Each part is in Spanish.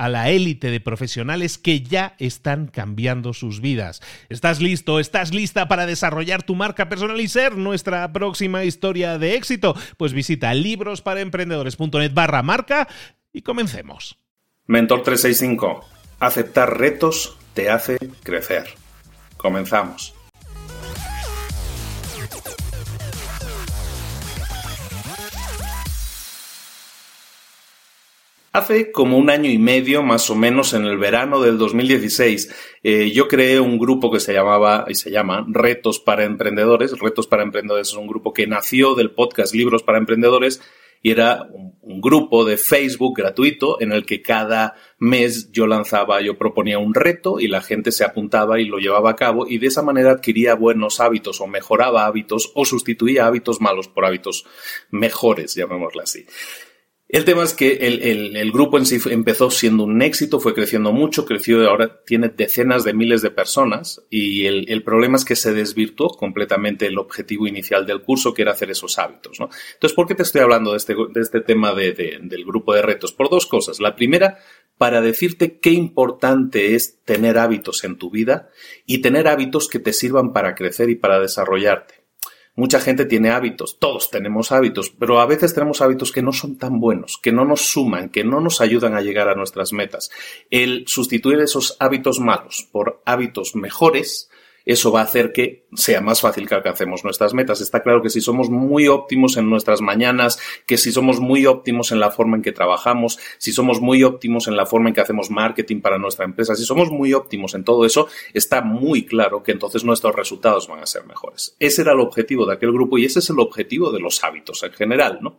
a la élite de profesionales que ya están cambiando sus vidas. ¿Estás listo? ¿Estás lista para desarrollar tu marca personal y ser nuestra próxima historia de éxito? Pues visita librosparaemprendedores.net barra marca y comencemos. Mentor 365. Aceptar retos te hace crecer. Comenzamos. Hace como un año y medio, más o menos, en el verano del 2016, eh, yo creé un grupo que se llamaba y se llama Retos para Emprendedores. Retos para Emprendedores es un grupo que nació del podcast Libros para Emprendedores y era un, un, grupo de Facebook gratuito en el que cada mes yo lanzaba, yo proponía un reto y la gente se apuntaba y lo llevaba a cabo y de esa manera adquiría buenos hábitos o mejoraba hábitos o sustituía hábitos malos por hábitos mejores, llamémoslo así. El tema es que el, grupo en sí empezó siendo un éxito, fue creciendo mucho, creció y ahora tiene decenas de miles de personas y el, problema es que se desvirtuó completamente el objetivo inicial del curso, que era hacer esos hábitos. ¿no? Entonces, ¿por qué te estoy hablando de este, de este tema del grupo de retos? Por dos cosas. La primera, para decirte qué importante es tener hábitos en tu vida y tener hábitos que te sirvan para crecer y para desarrollarte. Mucha gente tiene hábitos, todos tenemos hábitos, pero a veces tenemos hábitos que no son tan buenos, que no nos suman, que no nos ayudan a llegar a nuestras metas. El sustituir esos hábitos malos por hábitos mejores eso va a hacer que sea más fácil que alcancemos nuestras metas. Está claro que si somos muy óptimos en nuestras mañanas, que si somos muy óptimos en la forma en que trabajamos, si somos muy óptimos en la forma en que hacemos marketing para nuestra empresa, si somos muy óptimos en todo eso, está muy claro que entonces nuestros resultados van a ser mejores. Ese era el objetivo de aquel grupo y ese es el objetivo de los hábitos en general, ¿no?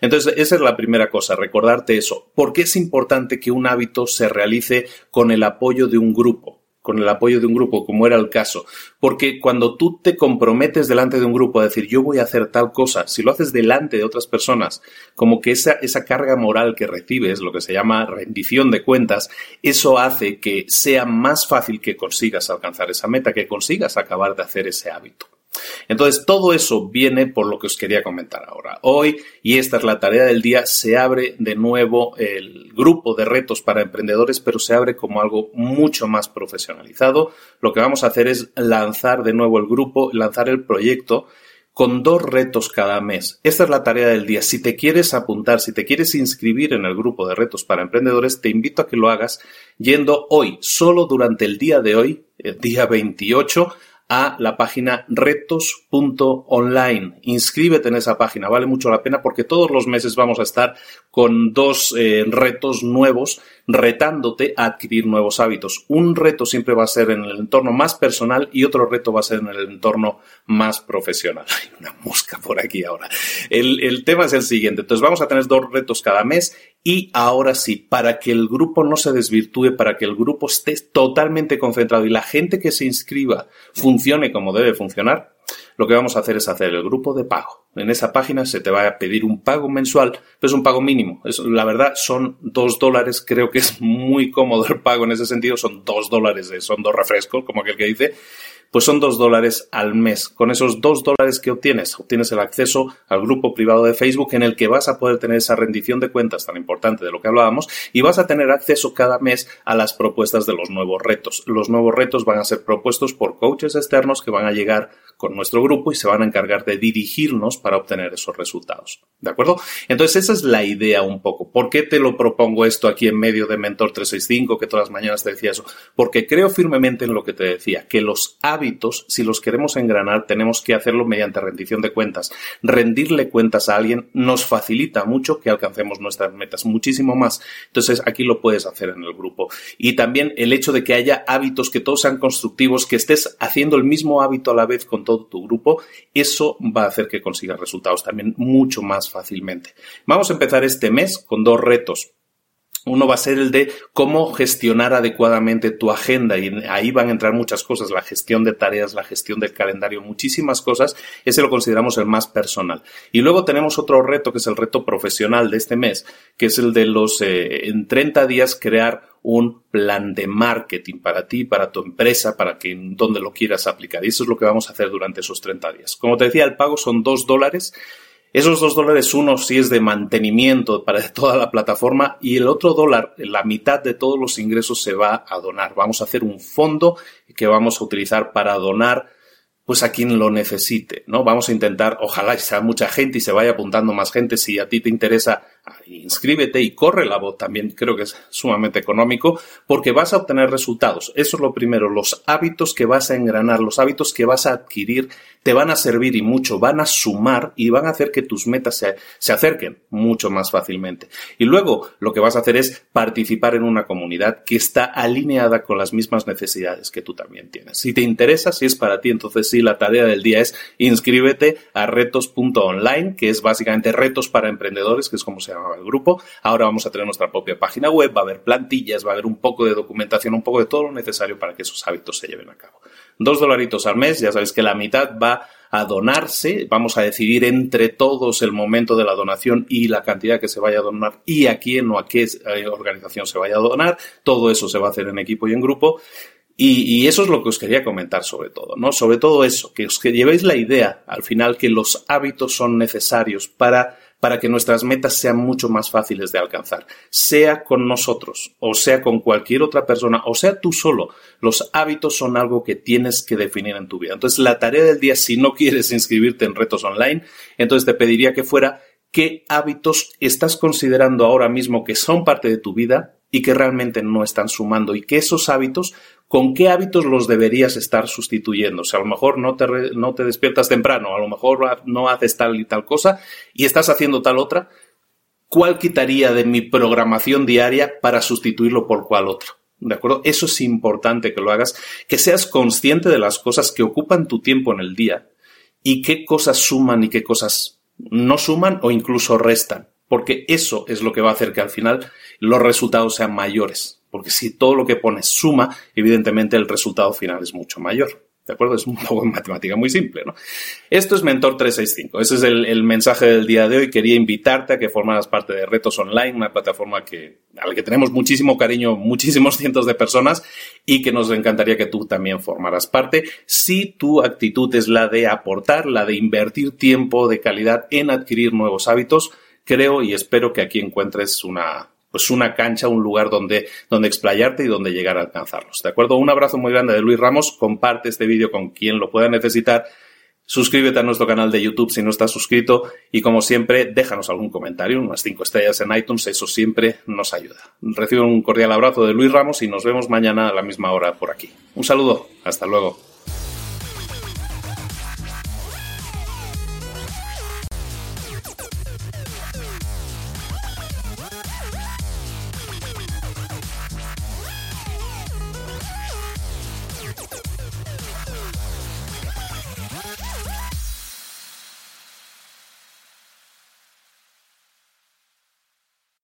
Entonces, esa es la primera cosa, recordarte eso. ¿Por qué es importante que un hábito se realice con el apoyo de un grupo? Con el apoyo de un grupo, como era el caso. Porque cuando tú te comprometes delante de un grupo a decir yo voy a hacer tal cosa, si lo haces delante de otras personas, como que esa, esa carga moral que recibes, lo que se llama rendición de cuentas, eso hace que sea más fácil que consigas alcanzar esa meta, que consigas acabar de hacer ese hábito. Entonces, todo eso viene por lo que os quería comentar ahora. Hoy, y esta es la tarea del día, se abre de nuevo el grupo de retos para emprendedores, pero se abre como algo mucho más profesionalizado. Lo que vamos a hacer es lanzar de nuevo el grupo, lanzar el proyecto con dos retos cada mes. Esta es la tarea del día. Si te quieres apuntar, si te quieres inscribir en el grupo de retos para emprendedores, te invito a que lo hagas yendo hoy, solo durante el día de hoy, el día 28, a la página retos.online. Inscríbete en esa página, vale mucho la pena porque todos los meses vamos a estar con dos eh, retos nuevos retándote a adquirir nuevos hábitos. Un reto siempre va a ser en el entorno más personal y otro reto va a ser en el entorno más profesional. Hay una mosca por aquí ahora. El, el tema es el siguiente. Entonces vamos a tener dos retos cada mes y ahora sí, para que el grupo no se desvirtúe, para que el grupo esté totalmente concentrado y la gente que se inscriba funcione como debe funcionar, lo que vamos a hacer es hacer el grupo de pago. En esa página se te va a pedir un pago mensual, pero es un pago mínimo. la verdad, son dos dólares. Creo que es muy cómodo el pago en ese sentido. Son dos dólares, son dos refrescos, como aquel que dice pues son dos dólares al mes. Con esos dos dólares que obtienes, obtienes el acceso al grupo privado de Facebook en el que vas a poder tener esa rendición de cuentas tan importante de lo que hablábamos y vas a tener acceso cada mes a las propuestas de los nuevos retos. Los nuevos retos van a ser propuestos por coaches externos que van a llegar con nuestro grupo y se van a encargar de dirigirnos para obtener esos resultados. ¿De acuerdo? Entonces esa es la idea un poco. ¿Por qué te lo propongo esto aquí en medio de Mentor 365, que todas las mañanas te decía eso? Porque creo firmemente en lo que te decía, que los hábitos, si los queremos engranar, tenemos que hacerlo mediante rendición de cuentas. Rendirle cuentas a alguien nos facilita mucho que alcancemos nuestras metas, muchísimo más. Entonces, aquí lo puedes hacer en el grupo. Y también el hecho de que haya hábitos que todos sean constructivos, que estés haciendo el mismo hábito a la vez con todo tu grupo, eso va a hacer que consigas resultados también mucho más fácilmente. Vamos a empezar este mes con dos retos. Uno va a ser el de cómo gestionar adecuadamente tu agenda y ahí van a entrar muchas cosas, la gestión de tareas, la gestión del calendario, muchísimas cosas. Ese lo consideramos el más personal. Y luego tenemos otro reto que es el reto profesional de este mes, que es el de los eh, en 30 días crear un plan de marketing para ti, para tu empresa, para que donde lo quieras aplicar. Y eso es lo que vamos a hacer durante esos 30 días. Como te decía, el pago son dos dólares esos dos dólares, uno sí es de mantenimiento para toda la plataforma y el otro dólar, la mitad de todos los ingresos se va a donar. Vamos a hacer un fondo que vamos a utilizar para donar pues a quien lo necesite, ¿no? Vamos a intentar, ojalá sea mucha gente y se vaya apuntando más gente. Si a ti te interesa, inscríbete y corre la voz. También creo que es sumamente económico porque vas a obtener resultados. Eso es lo primero. Los hábitos que vas a engranar, los hábitos que vas a adquirir, te van a servir y mucho, van a sumar y van a hacer que tus metas se, se acerquen mucho más fácilmente. Y luego lo que vas a hacer es participar en una comunidad que está alineada con las mismas necesidades que tú también tienes. Si te interesa, si es para ti, entonces sí la tarea del día es inscríbete a retos.online, que es básicamente retos para emprendedores, que es como se llama el grupo. Ahora vamos a tener nuestra propia página web, va a haber plantillas, va a haber un poco de documentación, un poco de todo lo necesario para que esos hábitos se lleven a cabo. Dos dolaritos al mes, ya sabéis que la mitad va a donarse, vamos a decidir entre todos el momento de la donación y la cantidad que se vaya a donar y a quién o a qué eh, organización se vaya a donar. Todo eso se va a hacer en equipo y en grupo. Y, eso es lo que os quería comentar sobre todo, ¿no? Sobre todo eso, que os que llevéis la idea al final que los hábitos son necesarios para, para que nuestras metas sean mucho más fáciles de alcanzar. Sea con nosotros, o sea con cualquier otra persona, o sea tú solo. Los hábitos son algo que tienes que definir en tu vida. Entonces, la tarea del día, si no quieres inscribirte en retos online, entonces te pediría que fuera qué hábitos estás considerando ahora mismo que son parte de tu vida y que realmente no están sumando y que esos hábitos, ¿con qué hábitos los deberías estar sustituyendo? O sea, a lo mejor no te, no te despiertas temprano, a lo mejor no haces tal y tal cosa y estás haciendo tal otra. ¿Cuál quitaría de mi programación diaria para sustituirlo por cuál otro? ¿De acuerdo? Eso es importante que lo hagas, que seas consciente de las cosas que ocupan tu tiempo en el día y qué cosas suman y qué cosas no suman o incluso restan porque eso es lo que va a hacer que al final los resultados sean mayores. Porque si todo lo que pones suma, evidentemente el resultado final es mucho mayor. ¿De acuerdo? Es un poco en matemática muy simple, ¿no? Esto es Mentor 365. Ese es el, mensaje del día de hoy. Quería invitarte a que formaras parte de Retos Online, una plataforma que, a la que tenemos muchísimo cariño, muchísimos cientos de personas y que nos encantaría que tú también formaras parte. Si tu actitud es la de aportar, la de invertir tiempo de calidad en adquirir nuevos hábitos, creo y espero que aquí encuentres una, pues una cancha, un lugar donde, donde explayarte y donde llegar a alcanzarlos. ¿De acuerdo? Un abrazo muy grande de Luis Ramos. Comparte este vídeo con quien lo pueda necesitar. Suscríbete a nuestro canal de YouTube si no estás suscrito y como siempre déjanos algún comentario, unas cinco estrellas en iTunes, eso siempre nos ayuda. Recibo un cordial abrazo de Luis Ramos y nos vemos mañana a la misma hora por aquí. Un saludo, hasta luego.